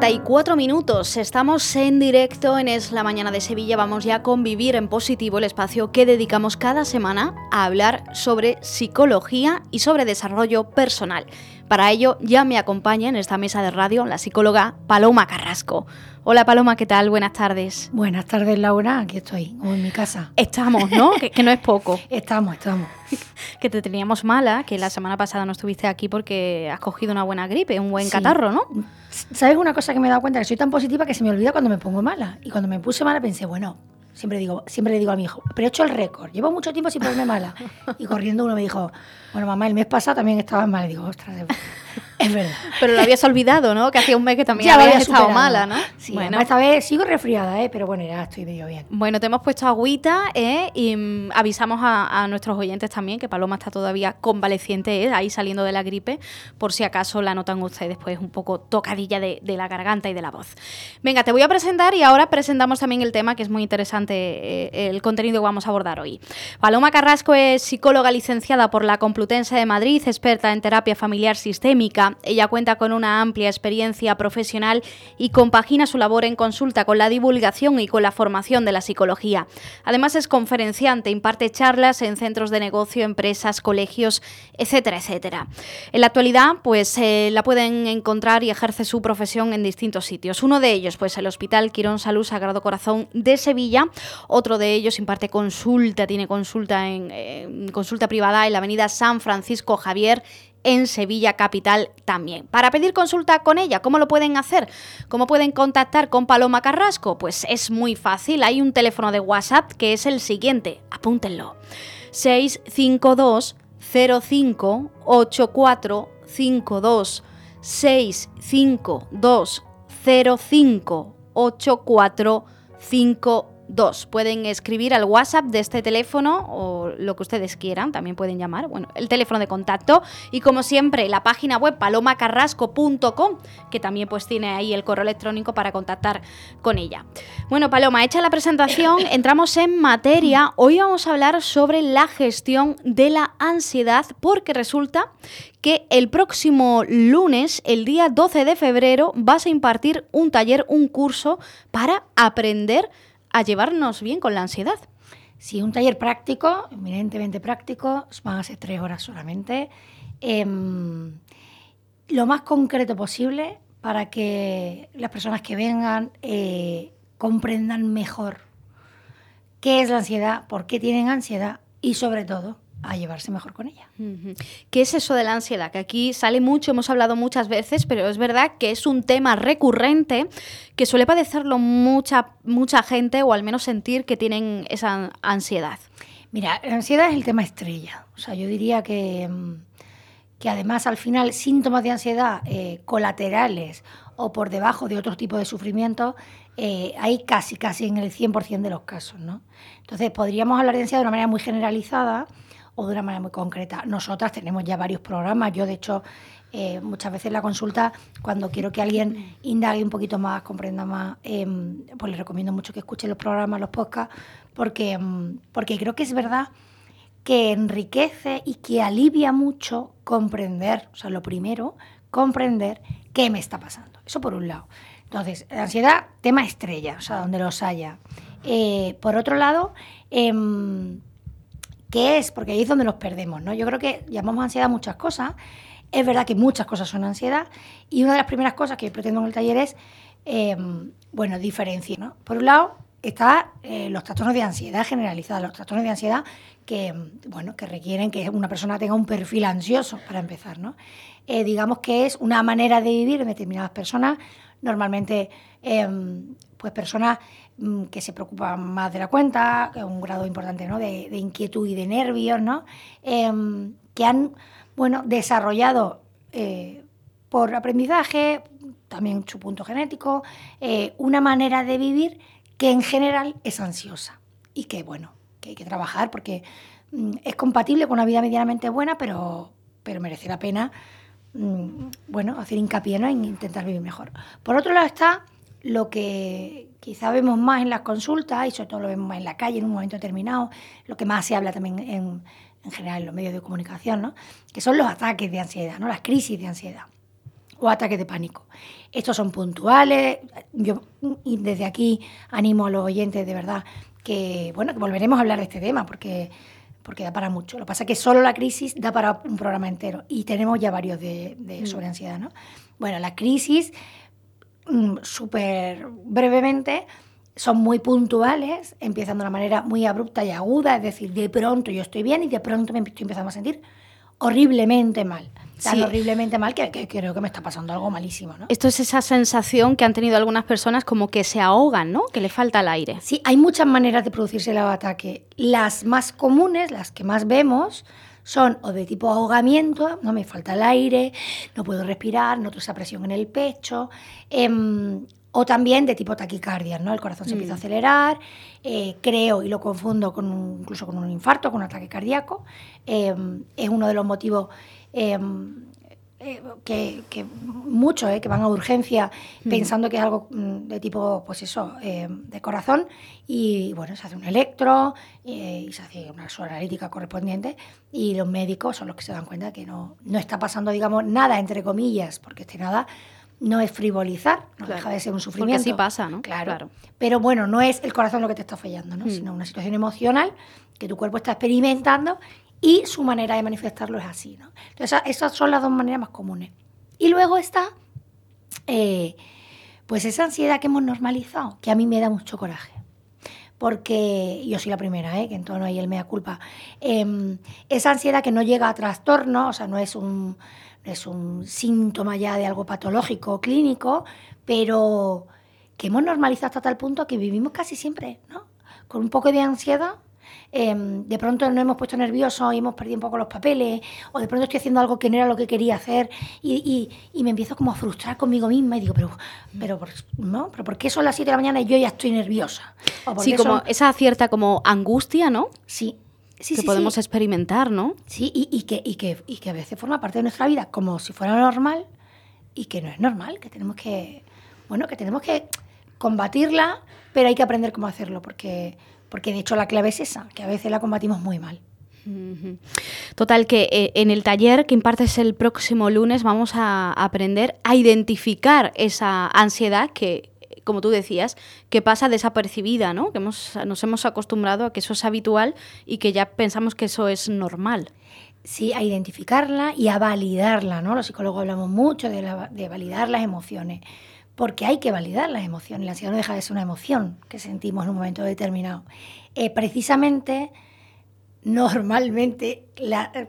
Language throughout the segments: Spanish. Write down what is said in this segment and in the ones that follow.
34 minutos, estamos en directo en Es la Mañana de Sevilla, vamos ya a convivir en positivo el espacio que dedicamos cada semana a hablar sobre psicología y sobre desarrollo personal. Para ello ya me acompaña en esta mesa de radio la psicóloga Paloma Carrasco. Hola Paloma, ¿qué tal? Buenas tardes. Buenas tardes Laura, aquí estoy, en mi casa. Estamos, ¿no? que, no es poco. Estamos, estamos. que te teníamos mala, que la semana pasada no estuviste aquí porque has cogido una buena gripe, un buen catarro, ¿no? ¿Sabes una cosa que me he dado cuenta? Que soy tan positiva que se me olvida cuando me pongo mala. Y cuando me puse mala pensé, bueno, siempre digo, siempre le digo a mi hijo, pero he hecho el récord, llevo mucho tiempo sin ponerme mala. Y corriendo uno me dijo, bueno, mamá, el mes pasado también estaba mal. Y digo, ostras, es verdad. Pero lo habías olvidado, ¿no? Que hacía un mes que también habías estado mala, ¿no? Sí, bueno. esta vez sigo resfriada, ¿eh? pero bueno, ya estoy medio bien. Bueno, te hemos puesto agüita ¿eh? y mm, avisamos a, nuestros oyentes también que Paloma está todavía convaleciente, ¿eh? ahí saliendo de la gripe, por si acaso la notan ustedes pues un poco tocadilla de, de, la garganta y de la voz. Venga, te voy a presentar y ahora presentamos también el tema que es muy interesante, eh, el contenido que vamos a abordar hoy. Paloma Carrasco es psicóloga licenciada por la Complutense de Madrid, experta en terapia familiar sistémica ella cuenta con una amplia experiencia profesional y compagina su labor en consulta con la divulgación y con la formación de la psicología. Además es conferenciante, imparte charlas en centros de negocio, empresas, colegios, etcétera, etcétera. En la actualidad, pues eh, la pueden encontrar y ejerce su profesión en distintos sitios. Uno de ellos, pues el Hospital Quirón Salud Sagrado Corazón de Sevilla. Otro de ellos imparte consulta, tiene consulta en eh, consulta privada en la Avenida San Francisco Javier en Sevilla Capital también. Para pedir consulta con ella, ¿cómo lo pueden hacer? ¿Cómo pueden contactar con Paloma Carrasco? Pues es muy fácil, hay un teléfono de WhatsApp que es el siguiente, apúntenlo. 652 05 8452 652 05 8452 Dos, pueden escribir al WhatsApp de este teléfono o lo que ustedes quieran, también pueden llamar, bueno, el teléfono de contacto y como siempre la página web palomacarrasco.com, que también pues tiene ahí el correo electrónico para contactar con ella. Bueno, Paloma, hecha la presentación, entramos en materia. Hoy vamos a hablar sobre la gestión de la ansiedad porque resulta que el próximo lunes, el día 12 de febrero, vas a impartir un taller, un curso para aprender a llevarnos bien con la ansiedad. Sí, un taller práctico, eminentemente práctico, van a ser tres horas solamente. Em, lo más concreto posible para que las personas que vengan eh, comprendan mejor qué es la ansiedad, por qué tienen ansiedad y sobre todo a llevarse mejor con ella. ¿Qué es eso de la ansiedad? Que aquí sale mucho, hemos hablado muchas veces, pero es verdad que es un tema recurrente que suele padecerlo mucha, mucha gente o al menos sentir que tienen esa ansiedad. Mira, la ansiedad es el tema estrella. O sea, yo diría que, que además al final síntomas de ansiedad eh, colaterales o por debajo de otro tipo de sufrimiento eh, hay casi, casi en el 100% de los casos. ¿no? Entonces, podríamos hablar de ansiedad de una manera muy generalizada o de una manera muy concreta. Nosotras tenemos ya varios programas. Yo, de hecho, eh, muchas veces la consulta, cuando quiero que alguien indague un poquito más, comprenda más, em, pues les recomiendo mucho que escuchen los programas, los podcasts, porque, em, porque creo que es verdad que enriquece y que alivia mucho comprender, o sea, lo primero, comprender qué me está pasando. Eso por un lado. Entonces, la ansiedad, tema estrella, o sea, donde los haya. Eh, por otro lado, em, ¿Qué es? Porque ahí es donde nos perdemos, ¿no? Yo creo que llamamos ansiedad muchas cosas. Es verdad que muchas cosas son ansiedad y una de las primeras cosas que pretendo en el taller es, em, bueno, diferenciar, ¿no? Por un lado, está eh, los trastornos de ansiedad generalizada, los trastornos de ansiedad que, bueno, que requieren que una persona tenga un perfil ansioso, para empezar, ¿no? Eh, digamos que es una manera de vivir en determinadas personas, normalmente, em, pues personas Mm, que se preocupan más de la cuenta, un grado importante ¿no? de, inquietud y de nervios, ¿no? Em, que han bueno, desarrollado eh, por aprendizaje, también su punto genético, eh, una manera de vivir que en general es ansiosa y que, bueno, que hay que trabajar porque mm, es compatible con una vida medianamente buena, pero, pero merece la pena, mm, bueno, hacer hincapié en intentar vivir mejor. Por otro lado está lo que quizá vemos más en las consultas y sobre todo lo vemos más en la calle en un momento determinado, lo que más se habla también en, en general en los medios de comunicación, ¿no? que son los ataques de ansiedad, ¿no? las crisis de ansiedad o ataques de pánico. Estos son puntuales. Yo desde aquí animo a los oyentes de verdad que, bueno, que volveremos a hablar de este tema porque, porque da para mucho. Lo que pasa es que solo la crisis da para un programa entero y tenemos ya varios de, mm. sobre ansiedad. ¿no? Bueno, la crisis, súper brevemente, son muy puntuales, empiezan de una manera muy abrupta y aguda, es decir, de pronto yo estoy bien y de pronto me estoy empezando a sentir horriblemente mal. Tan horriblemente mal que, creo que me está pasando algo malísimo. ¿no? Esto es esa sensación que han tenido algunas personas como que se ahogan, ¿no? Que le falta el aire. Sí, hay muchas maneras de producirse el ataque. Las más comunes, las que más vemos, son o de tipo ahogamiento, no me falta el aire, no puedo respirar, noto esa presión en el pecho, em, o también de tipo taquicardia, ¿no? El corazón se empieza a mm. acelerar, eh, creo y lo confundo con incluso con un infarto, con un ataque cardíaco. Em, es uno de los motivos em, eh, que, que muchos eh, que van a urgencia pensando que es algo mm, de tipo, pues eso, em, de corazón. Y bueno, se hace un electro y se hace una analítica correspondiente. Y los médicos son los que se dan cuenta que no, no está pasando, digamos, nada, entre comillas, porque este nada no es frivolizar, no deja de ser un sufrimiento. Porque sí pasa, ¿no? Claro. Pero bueno, no es el corazón lo que te está fallando, ¿no? Mm. Sino una situación emocional que tu cuerpo está experimentando y su manera de manifestarlo es así, ¿no? Entonces, esas son las dos maneras más comunes. Y luego está, eh, pues esa ansiedad que hemos normalizado, que a mí me da mucho coraje. Porque yo soy la primera, ¿eh? que en todo no hay el mea culpa. Em, esa ansiedad que no llega a trastorno, o sea, no es un es un síntoma ya de algo patológico o clínico, pero que hemos normalizado hasta tal punto que vivimos casi siempre, ¿no? Con un poco de ansiedad, em, de pronto nos hemos puesto nerviosos y hemos perdido un poco los papeles, o de pronto estoy haciendo algo que no era lo que quería hacer y, me empiezo como a frustrar conmigo misma y digo, pero, pero, ¿no? ¿Pero ¿por qué son las 7 de la mañana y yo ya estoy nerviosa? sí, como esa cierta como angustia, ¿no? Sí, que podemos experimentar, ¿no? Sí, y, que, y, que, y que a veces forma parte de nuestra vida como si fuera normal y que no es normal, que tenemos que, bueno, que tenemos que combatirla, pero hay que aprender cómo hacerlo, porque, porque de hecho la clave es esa, que a veces la combatimos muy mal. Total, que eh, en el taller que impartes el próximo lunes vamos a aprender a identificar esa ansiedad que como tú decías, que pasa desapercibida, ¿no? Que nos hemos acostumbrado a que eso es habitual y que ya pensamos que eso es normal. Sí, a identificarla y a validarla, ¿no? Los psicólogos hablamos mucho de, validar las emociones, porque hay que validar las emociones. La ansiedad no deja de ser una emoción que sentimos en un momento determinado. Eh, precisamente, normalmente,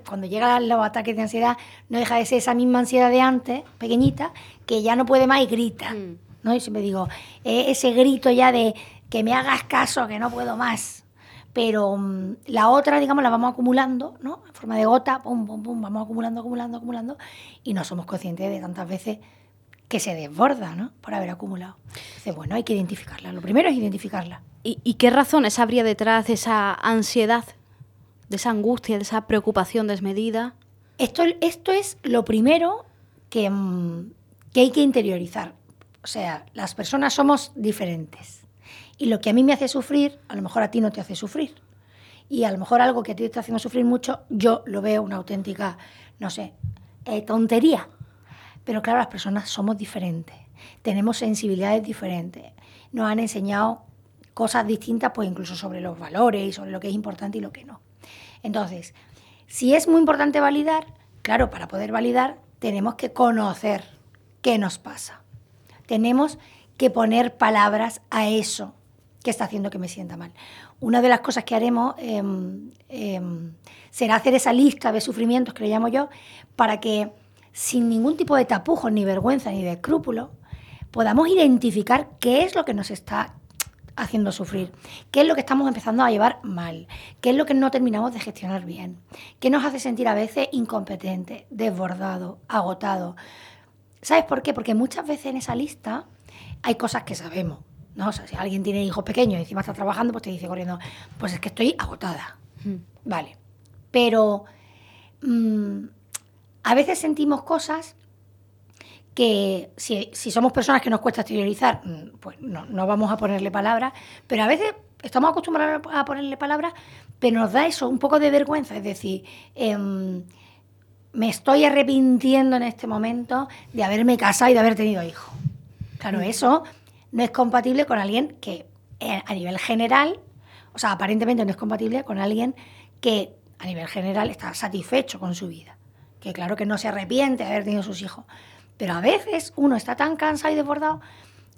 cuando llegan los ataques de ansiedad, no deja de ser esa misma ansiedad de antes, pequeñita, que ya no puede más y grita. Mm. ¿no? Y siempre digo, eh, ese grito ya de que me hagas caso, que no puedo más. Pero mm, la otra, digamos, la vamos acumulando, ¿no? En forma de gota, pum, pum, pum, vamos acumulando, acumulando, acumulando, y no somos conscientes de tantas veces que se desborda, ¿no? Por haber acumulado. Entonces, bueno, hay que identificarla. Lo primero es identificarla. ¿Y, qué razones habría detrás de esa ansiedad, de esa angustia, de esa preocupación desmedida? Esto, esto es lo primero que, mm, que hay que interiorizar. O sea, las personas somos diferentes. Y lo que a mí me hace sufrir, a lo mejor a ti no te hace sufrir. Y a lo mejor algo que a ti te está haciendo sufrir mucho, yo lo veo una auténtica, no sé, eh, tontería. Pero claro, las personas somos diferentes. Tenemos sensibilidades diferentes. Nos han enseñado cosas distintas, pues incluso sobre los valores y sobre lo que es importante y lo que no. Entonces, si es muy importante validar, claro, para poder validar tenemos que conocer qué nos pasa tenemos que poner palabras a eso que está haciendo que me sienta mal. Una de las cosas que haremos em, em, será hacer esa lista de sufrimientos, que le llamo yo, para que sin ningún tipo de tapujos, ni vergüenza, ni de escrúpulo, podamos identificar qué es lo que nos está haciendo sufrir? ¿Qué es lo que estamos empezando a llevar mal? ¿Qué es lo que no terminamos de gestionar bien? ¿Qué nos hace sentir a veces incompetente, desbordado, agotado? ¿Sabes por qué? Porque muchas veces en esa lista hay cosas que sabemos. ¿no? O sea, si alguien tiene hijos pequeños y encima está trabajando, pues te dice corriendo, pues es que estoy agotada. Mm. Vale. Pero mm, a veces sentimos cosas que si, si somos personas que nos cuesta exteriorizar, mm, pues no, no vamos a ponerle palabras, pero a veces estamos acostumbrados a ponerle palabras, pero nos da eso, un poco de vergüenza, es decir, em, me estoy arrepintiendo en este momento de haberme casado y de haber tenido hijos. Claro, eso no es compatible con alguien que eh, a nivel general, o sea, aparentemente no es compatible con alguien que a nivel general está satisfecho con su vida. Que claro que no se arrepiente de haber tenido sus hijos. Pero a veces uno está tan cansado y desbordado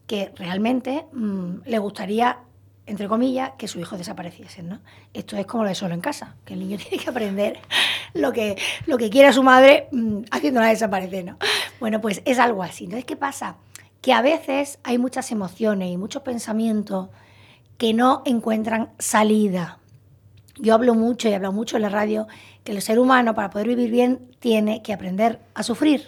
que realmente mm, le gustaría, entre comillas, que su hijo desapareciese. ¿no? Esto es como lo de solo en casa, que el niño tiene que aprender lo que, lo que quiere su madre mm, haciéndola desaparecer. ¿no? Bueno, pues es algo así. Entonces, ¿qué pasa? Que a veces hay muchas emociones y muchos pensamientos que no encuentran salida. Yo hablo mucho y hablo mucho en la radio que el ser humano para poder vivir bien tiene que aprender a sufrir.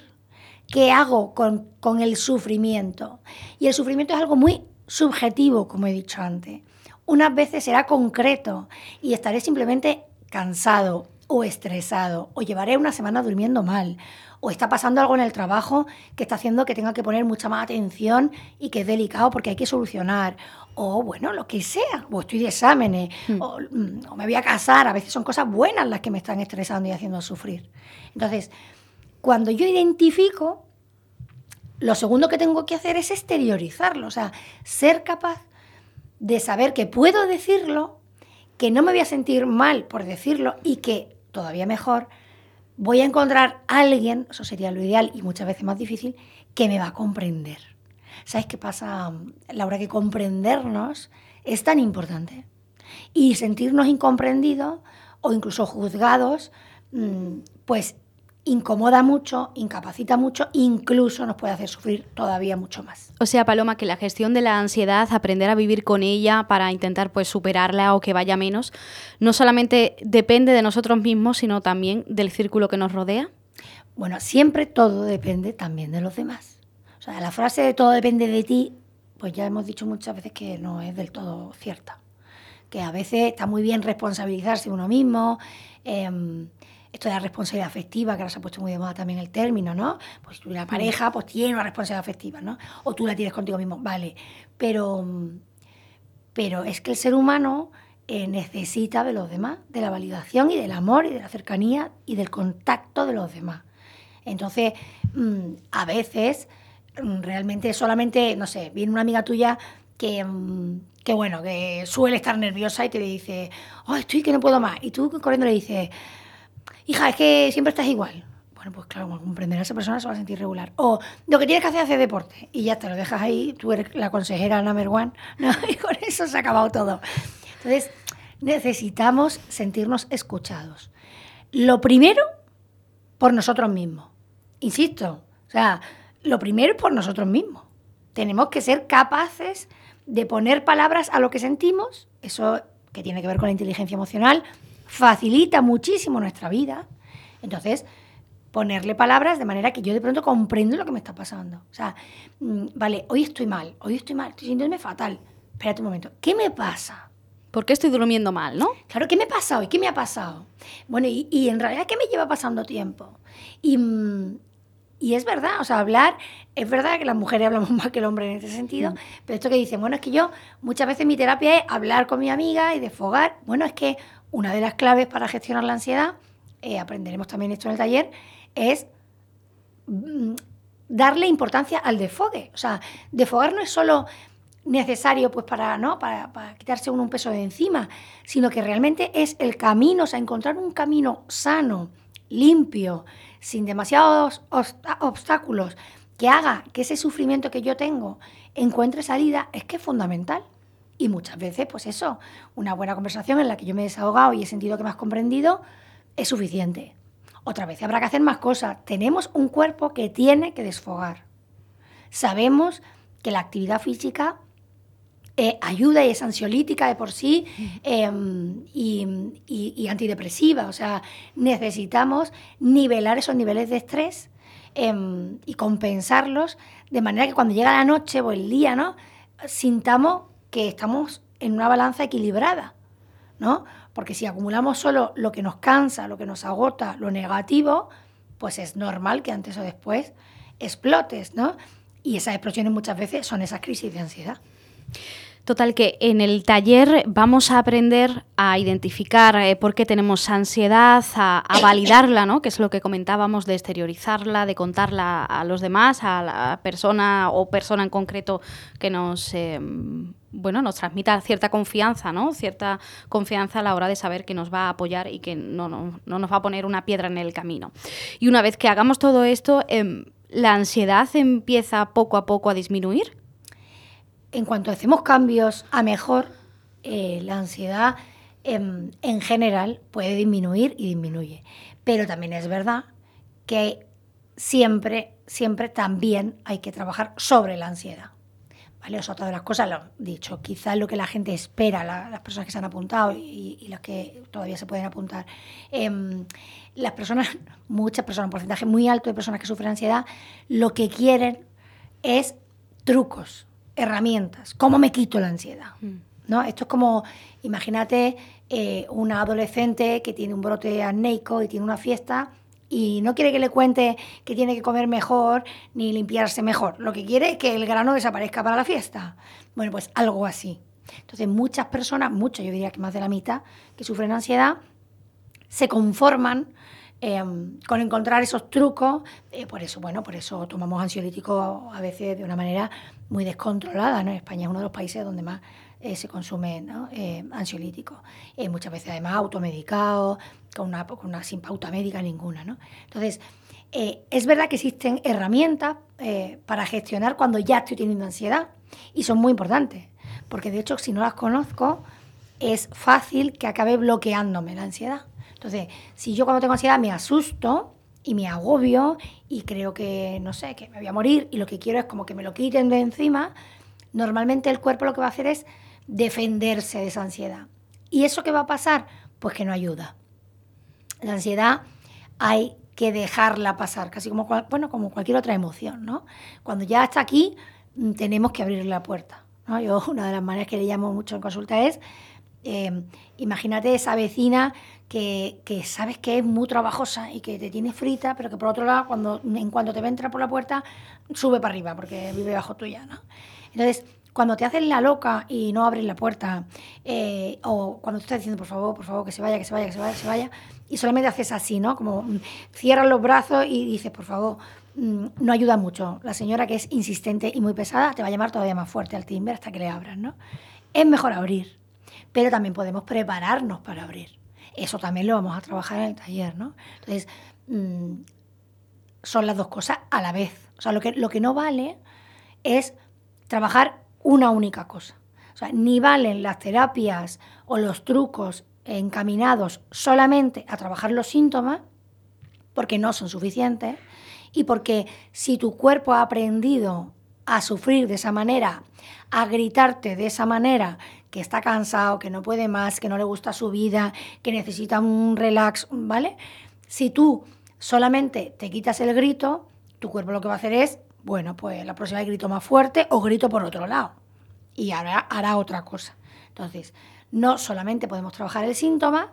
¿Qué hago con, con el sufrimiento? Y el sufrimiento es algo muy subjetivo, como he dicho antes. Unas veces será concreto y estaré simplemente cansado o estresado o llevaré una semana durmiendo mal o está pasando algo en el trabajo que está haciendo que tenga que poner mucha más atención y que es delicado porque hay que solucionar o bueno, lo que sea, o estoy de exámenes, o, mm, o me voy a casar, a veces son cosas buenas las que me están estresando y haciendo sufrir. Entonces, cuando yo identifico, lo segundo que tengo que hacer es exteriorizarlo, o sea, ser capaz de saber que puedo decirlo, que no me voy a sentir mal por decirlo y que, todavía mejor, voy a encontrar a alguien, eso sería lo ideal y muchas veces más difícil, que me va a comprender. ¿Sabes qué pasa, Laura? Que comprendernos es tan importante. Y sentirnos incomprendidos o incluso juzgados, mm, pues incomoda mucho, incapacita mucho, incluso nos puede hacer sufrir todavía mucho más. O sea, Paloma, que la gestión de la ansiedad, aprender a vivir con ella para intentar pues superarla o que vaya menos, no solamente depende de nosotros mismos, sino también del círculo que nos rodea. Bueno, siempre todo depende también de los demás. O sea, la frase de todo depende de ti, pues ya hemos dicho muchas veces que no es del todo cierta. Que a veces está muy bien responsabilizarse uno mismo. Eh, esto de la responsabilidad afectiva, que ahora se ha puesto muy de moda también el término, ¿no? Pues tú la pareja, pues tiene una responsabilidad afectiva, ¿no? O tú la tienes contigo mismo, vale. Pero, pero es que el ser humano eh, necesita de los demás, de la validación y del amor y de la cercanía y del contacto de los demás. Entonces, mm, a veces, mm, realmente solamente, no sé, viene una amiga tuya que, mm, que bueno, que suele estar nerviosa y te dice, oh, estoy que no puedo más. Y tú corriendo le dices, hija, es que siempre estás igual. Bueno, pues claro, como comprenderá esa persona se va a sentir regular. O lo que tienes que hacer es hacer deporte. Y ya te lo dejas ahí, tú eres la consejera number one, y con eso se ha acabado todo. Entonces, necesitamos sentirnos escuchados. Lo primero, por nosotros mismos. Insisto, o sea, lo primero es por nosotros mismos. Tenemos que ser capaces de poner palabras a lo que sentimos, eso que tiene que ver con la inteligencia emocional, facilita muchísimo nuestra vida. Entonces, ponerle palabras de manera que yo de pronto comprendo lo que me está pasando. O sea, mm, vale, hoy estoy mal, hoy estoy mal, estoy sintiéndome fatal. Espérate un momento, ¿qué me pasa? ¿Por qué estoy durmiendo mal, no? Claro, ¿qué me pasa hoy? ¿Qué me ha pasado? Bueno, y, y en realidad, ¿qué me lleva pasando tiempo? Y, mm, y es verdad, o sea, hablar, es verdad que las mujeres hablamos más que el hombre en ese sentido, Mm. pero esto que dicen, bueno, es que yo muchas veces mi terapia es hablar con mi amiga y desfogar. Bueno, es que una de las claves para gestionar la ansiedad, eh, aprenderemos también esto en el taller, es mm, darle importancia al desfogue. O sea, desfogar no es solo necesario pues para, ¿no? para, para quitarse uno un peso de encima, sino que realmente es el camino, o sea, encontrar un camino sano, limpio, sin demasiados obstáculos, que haga que ese sufrimiento que yo tengo encuentre salida, es que es fundamental. Y muchas veces, pues eso, una buena conversación en la que yo me he desahogado y he sentido que me has comprendido, es suficiente. Otra vez habrá que hacer más cosas. Tenemos un cuerpo que tiene que desfogar. Sabemos que la actividad física eh, ayuda y es ansiolítica de por sí em, y, antidepresiva. O sea, necesitamos nivelar esos niveles de estrés em, y compensarlos de manera que cuando llega la noche o el día, ¿no? Sintamos que estamos en una balanza equilibrada, ¿no? Porque si acumulamos solo lo que nos cansa, lo que nos agota, lo negativo, pues es normal que antes o después explotes, ¿no? Y esas explosiones muchas veces son esas crisis de ansiedad. Total, que en el taller vamos a aprender a identificar eh, por qué tenemos ansiedad, a, validarla, ¿no? que es lo que comentábamos, de exteriorizarla, de contarla a los demás, a la persona o persona en concreto que nos, eh, bueno, nos transmita cierta confianza, ¿no? cierta confianza a la hora de saber que nos va a apoyar y que no, no, nos va a poner una piedra en el camino. Y una vez que hagamos todo esto, em, ¿la ansiedad empieza poco a poco a disminuir? en cuanto hacemos cambios a mejor, eh, la ansiedad en, general puede disminuir y disminuye. Pero también es verdad que siempre, siempre también hay que trabajar sobre la ansiedad. ¿Vale? O sea, todas las cosas lo dicho. Quizás lo que la gente espera, las personas que se han apuntado y, las que todavía se pueden apuntar. Em, las personas, muchas personas, un porcentaje muy alto de personas que sufren ansiedad, lo que quieren es trucos herramientas. ¿Cómo me quito la ansiedad? Mm. ¿No? Esto es como, imagínate eh, una adolescente que tiene un brote acnéico y tiene una fiesta y no quiere que le cuente que tiene que comer mejor ni limpiarse mejor. Lo que quiere es que el grano desaparezca para la fiesta. Bueno, pues algo así. Entonces, muchas personas, muchas, yo diría que más de la mitad, que sufren ansiedad, se conforman Em, con encontrar esos trucos, eh, por eso, bueno, por eso tomamos ansiolíticos a veces de una manera muy descontrolada. ¿no? España es uno de los países donde más eh, se consume ¿no? Eh, ansiolíticos. muchas veces además automedicados, con una, con una sin pauta médica ninguna. ¿no? Entonces, es verdad que existen herramientas para gestionar cuando ya estoy teniendo ansiedad y son muy importantes, porque de hecho si no las conozco es fácil que acabe bloqueándome la ansiedad. Entonces, si yo cuando tengo ansiedad me asusto y me agobio y creo que, no sé, que me voy a morir y lo que quiero es como que me lo quiten de encima, normalmente el cuerpo lo que va a hacer es defenderse de esa ansiedad. ¿Y eso qué va a pasar? Pues que no ayuda. La ansiedad hay que dejarla pasar, casi como, bueno, como cualquier otra emoción, ¿no? Cuando ya está aquí, mm, tenemos que abrir la puerta. ¿no? Yo una de las maneras que le llamo mucho en consulta es Em, imagínate esa vecina que, sabes que es muy trabajosa y que te tiene frita, pero que por otro lado, cuando, en cuanto te ve entrar por la puerta, sube para arriba porque vive bajo tuya. ¿no? Entonces, cuando te haces la loca y no abres la puerta, eh, o cuando tú estás diciendo, por favor, por favor, que se vaya, que se vaya, que se vaya, que se vaya, y solamente haces así, ¿no? Como mm, cierras los brazos y dices, por favor, mm, no ayuda mucho. La señora que es insistente y muy pesada te va a llamar todavía más fuerte al timbre hasta que le abras, ¿no? Es mejor abrir pero también podemos prepararnos para abrir. Eso también lo vamos a trabajar en el taller, ¿no? Entonces, mm, son las dos cosas a la vez. O sea, lo que, lo que no vale es trabajar una única cosa. O sea, ni valen las terapias o los trucos encaminados solamente a trabajar los síntomas, porque no son suficientes, y porque si tu cuerpo ha aprendido a sufrir de esa manera, a gritarte de esa manera, que está cansado, que no puede más, que no le gusta su vida, que necesita un relax, ¿vale? Si tú solamente te quitas el grito, tu cuerpo lo que va a hacer es, bueno, pues la próxima vez grito más fuerte o grito por otro lado. Y ahora hará otra cosa. Entonces, no solamente podemos trabajar el síntoma,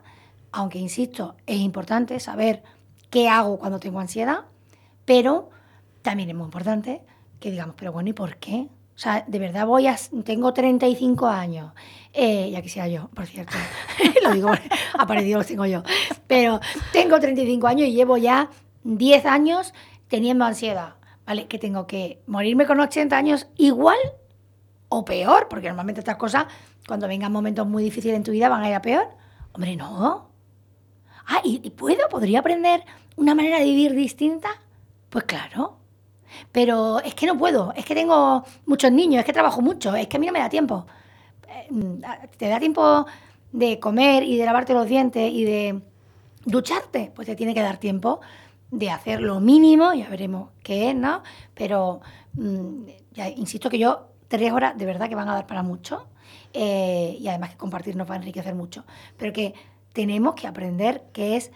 aunque insisto, es importante saber qué hago cuando tengo ansiedad, pero también es muy importante que digamos, pero bueno, ¿y por qué? O sea, de verdad voy a... Tengo 35 años. Eh, ya quisiera yo, por cierto. lo digo, aparecido lo tengo yo. Pero tengo 35 años y llevo ya 10 años teniendo ansiedad. ¿Vale? Que tengo que morirme con 80 años igual o peor, porque normalmente estas cosas, cuando vengan momentos muy difíciles en tu vida, van a ir a peor. Hombre, no. Ah, ¿y, puedo? ¿Podría aprender una manera de vivir distinta? Pues claro. Pero es que no puedo, es que tengo muchos niños, es que trabajo mucho, es que a mí no me da tiempo. Eh, ¿Te da tiempo de comer y de lavarte los dientes y de ducharte? Pues te tiene que dar tiempo de hacer lo mínimo, ya veremos qué es, ¿no? Pero mm, ya insisto que yo, tres horas de verdad que van a dar para mucho. eh, y además que compartir nos va a enriquecer mucho, pero que tenemos que aprender que es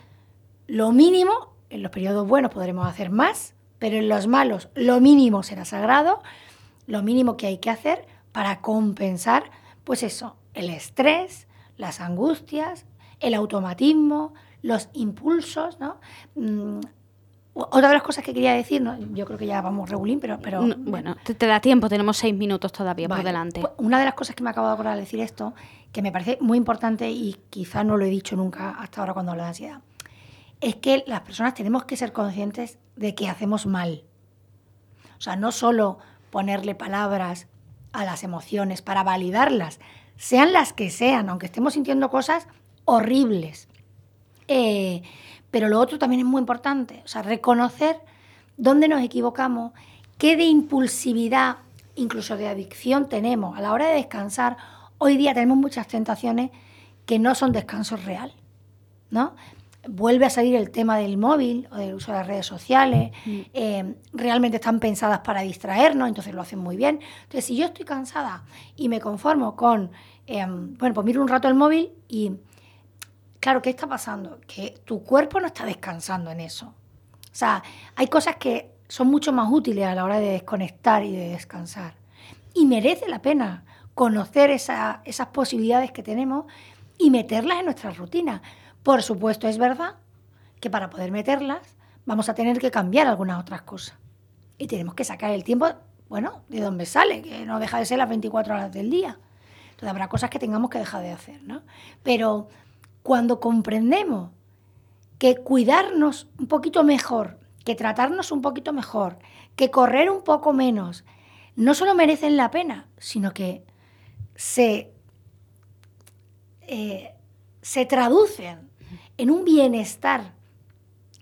lo mínimo, en los periodos buenos podremos hacer más, pero en los malos lo mínimo será sagrado, lo mínimo que hay que hacer para compensar, pues eso, el estrés, las angustias, el automatismo, los impulsos, ¿no? Otra de las cosas que quería decir, ¿no? yo creo que ya vamos regulín, pero... pero bueno, te, da tiempo, tenemos seis minutos todavía por delante. Pues una de las cosas que me acabo de acordar de decir esto, que me parece muy importante y quizás no lo he dicho nunca hasta ahora cuando hablo de ansiedad, es que las personas tenemos que ser conscientes de que hacemos mal. O sea, no solo ponerle palabras a las emociones para validarlas, sean las que sean, aunque estemos sintiendo cosas horribles. Eh, pero lo otro también es muy importante, o sea, reconocer dónde nos equivocamos, qué de impulsividad, incluso de adicción tenemos a la hora de descansar. Hoy día tenemos muchas tentaciones que no son descansos real, ¿no? Vuelve a salir el tema del móvil o del uso de las redes sociales, mm. eh, realmente están pensadas para distraernos, entonces lo hacen muy bien. Entonces, si yo estoy cansada y me conformo con, eh, bueno, pues miro un rato el móvil y Claro, ¿qué está pasando? Que tu cuerpo no está descansando en eso. O sea, hay cosas que son mucho más útiles a la hora de desconectar y de descansar. Y merece la pena conocer esas posibilidades que tenemos y meterlas en nuestra rutina. Por supuesto, es verdad que para poder meterlas vamos a tener que cambiar algunas otras cosas. Y tenemos que sacar el tiempo, bueno, de donde sale, que no deja de ser las 24 horas del día. Entonces habrá cosas que tengamos que dejar de hacer, ¿no? Pero cuando comprendemos que cuidarnos un poquito mejor, que tratarnos un poquito mejor, que correr un poco menos, no solo merecen la pena, sino que se, eh, se traducen en un bienestar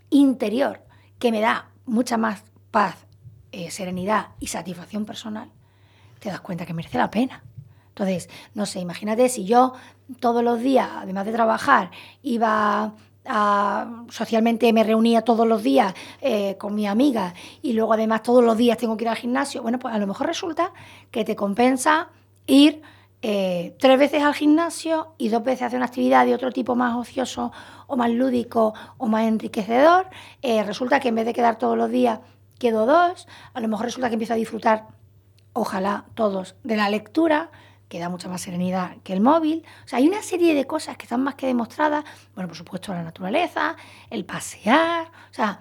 interior que me da mucha más paz, eh, serenidad y satisfacción personal, te das cuenta que merece la pena. Entonces, no sé, imagínate si yo todos los días, además de trabajar, iba a, socialmente me reunía todos los días eh, con mi amiga y luego además todos los días tengo que ir al gimnasio, bueno, pues a lo mejor resulta que te compensa ir eh, tres veces al gimnasio y dos veces hacer una actividad de otro tipo más ocioso o más lúdico o más enriquecedor. Eh, resulta que en vez de quedar todos los días, quedo dos. A lo mejor resulta que empiezo a disfrutar, ojalá todos, de la lectura que da mucha más serenidad que el móvil. O sea, hay una serie de cosas que están más que demostradas. Bueno, por supuesto, la naturaleza, el pasear, o sea,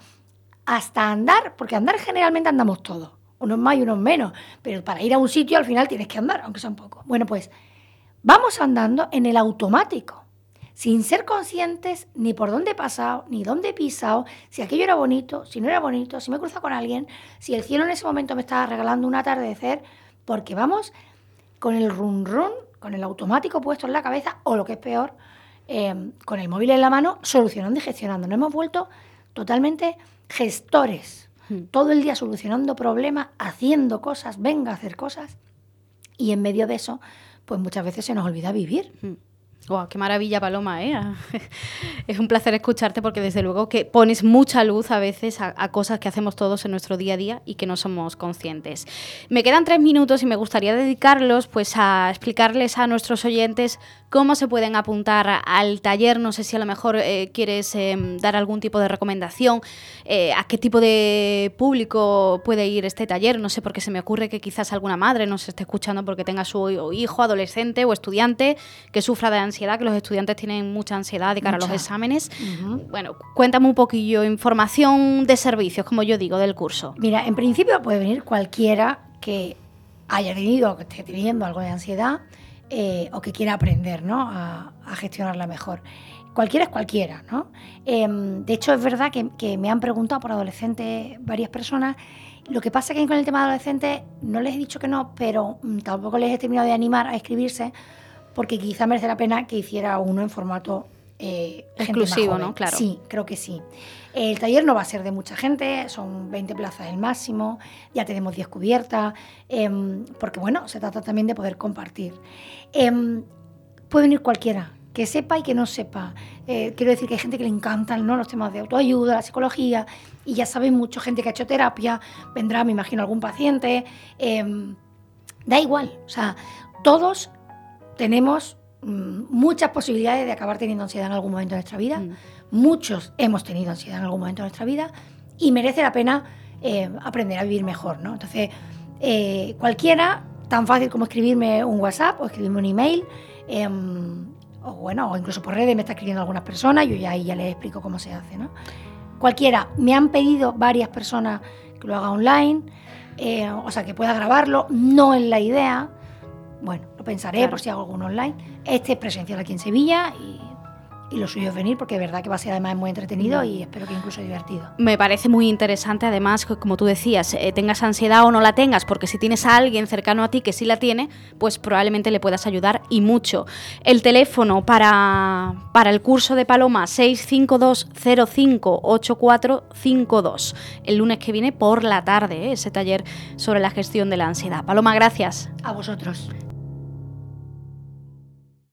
hasta andar, porque andar generalmente andamos todos, unos más y unos menos, pero para ir a un sitio al final tienes que andar, aunque sea un poco. Bueno, pues vamos andando en el automático, sin ser conscientes ni por dónde he pasado, ni dónde he pisado, si aquello era bonito, si no era bonito, si me he cruzado con alguien, si el cielo en ese momento me estaba regalando un atardecer, porque vamos con el run run, con el automático puesto en la cabeza, o lo que es peor, em, con el móvil en la mano, solucionando y gestionando. Nos hemos vuelto totalmente gestores, hmm. todo el día solucionando problemas, haciendo cosas, venga a hacer cosas, y en medio de eso, pues muchas veces se nos olvida vivir. Hmm qué maravilla, Paloma, ¿eh? es un placer escucharte porque desde luego que pones mucha luz a veces a, cosas que hacemos todos en nuestro día a día y que no somos conscientes. Me quedan tres minutos y me gustaría dedicarlos pues a explicarles a nuestros oyentes cómo se pueden apuntar al taller. No sé si a lo mejor eh, quieres em, dar algún tipo de recomendación, eh, a qué tipo de público puede ir este taller. No sé, porque se me ocurre que quizás alguna madre nos esté escuchando porque tenga su hijo, adolescente o estudiante que sufra de ansiedad, que los estudiantes tienen mucha ansiedad de cara a los exámenes. Bueno, cuéntame un poquillo, información de servicios, como yo digo, del curso. Mira, en principio puede venir cualquiera que haya tenido o que esté teniendo algo de ansiedad eh, o que quiera aprender ¿no? a, gestionarla mejor. Cualquiera es cualquiera, ¿no? Em, de hecho, es verdad que, me han preguntado por adolescentes varias personas. Lo que pasa es que con el tema de adolescentes no les he dicho que no, pero mm, tampoco les he terminado de animar a escribirse porque quizá merece la pena que hiciera uno en formato eh, exclusivo, ¿no? Claro. Sí, creo que sí. El taller no va a ser de mucha gente, son 20 plazas el máximo, ya tenemos 10 cubiertas, em, porque bueno, se trata también de poder compartir. Em, puede venir cualquiera, que sepa y que no sepa. Eh, quiero decir que hay gente que le encantan ¿no? los temas de autoayuda, la psicología, y ya saben mucho, gente que ha hecho terapia, vendrá, me imagino, algún paciente. Em, da igual, o sea, todos tenemos mm, muchas posibilidades de acabar teniendo ansiedad en algún momento de nuestra vida. Mm. Muchos hemos tenido ansiedad en algún momento de nuestra vida y merece la pena eh, aprender a vivir mejor, ¿no? Entonces, eh, cualquiera, tan fácil como escribirme un WhatsApp o escribirme un email, em, o bueno, o incluso por redes me está escribiendo algunas personas, yo ya ahí ya les explico cómo se hace, ¿no? Cualquiera, me han pedido varias personas que lo haga online, eh, o sea, que pueda grabarlo, no es la idea, bueno, lo pensaré Claro. por si hago alguno online. Este es presencial aquí en Sevilla y, y lo suyo es venir porque de verdad que va a ser además muy entretenido y espero que incluso divertido. Me parece muy interesante, además, como tú decías, eh, tengas ansiedad o no la tengas, porque si tienes a alguien cercano a ti que sí la tiene, pues probablemente le puedas ayudar y mucho. El teléfono para, para el curso de Paloma 652058452. El lunes que viene por la tarde, eh, ese taller sobre la gestión de la ansiedad. Paloma, gracias. A vosotros.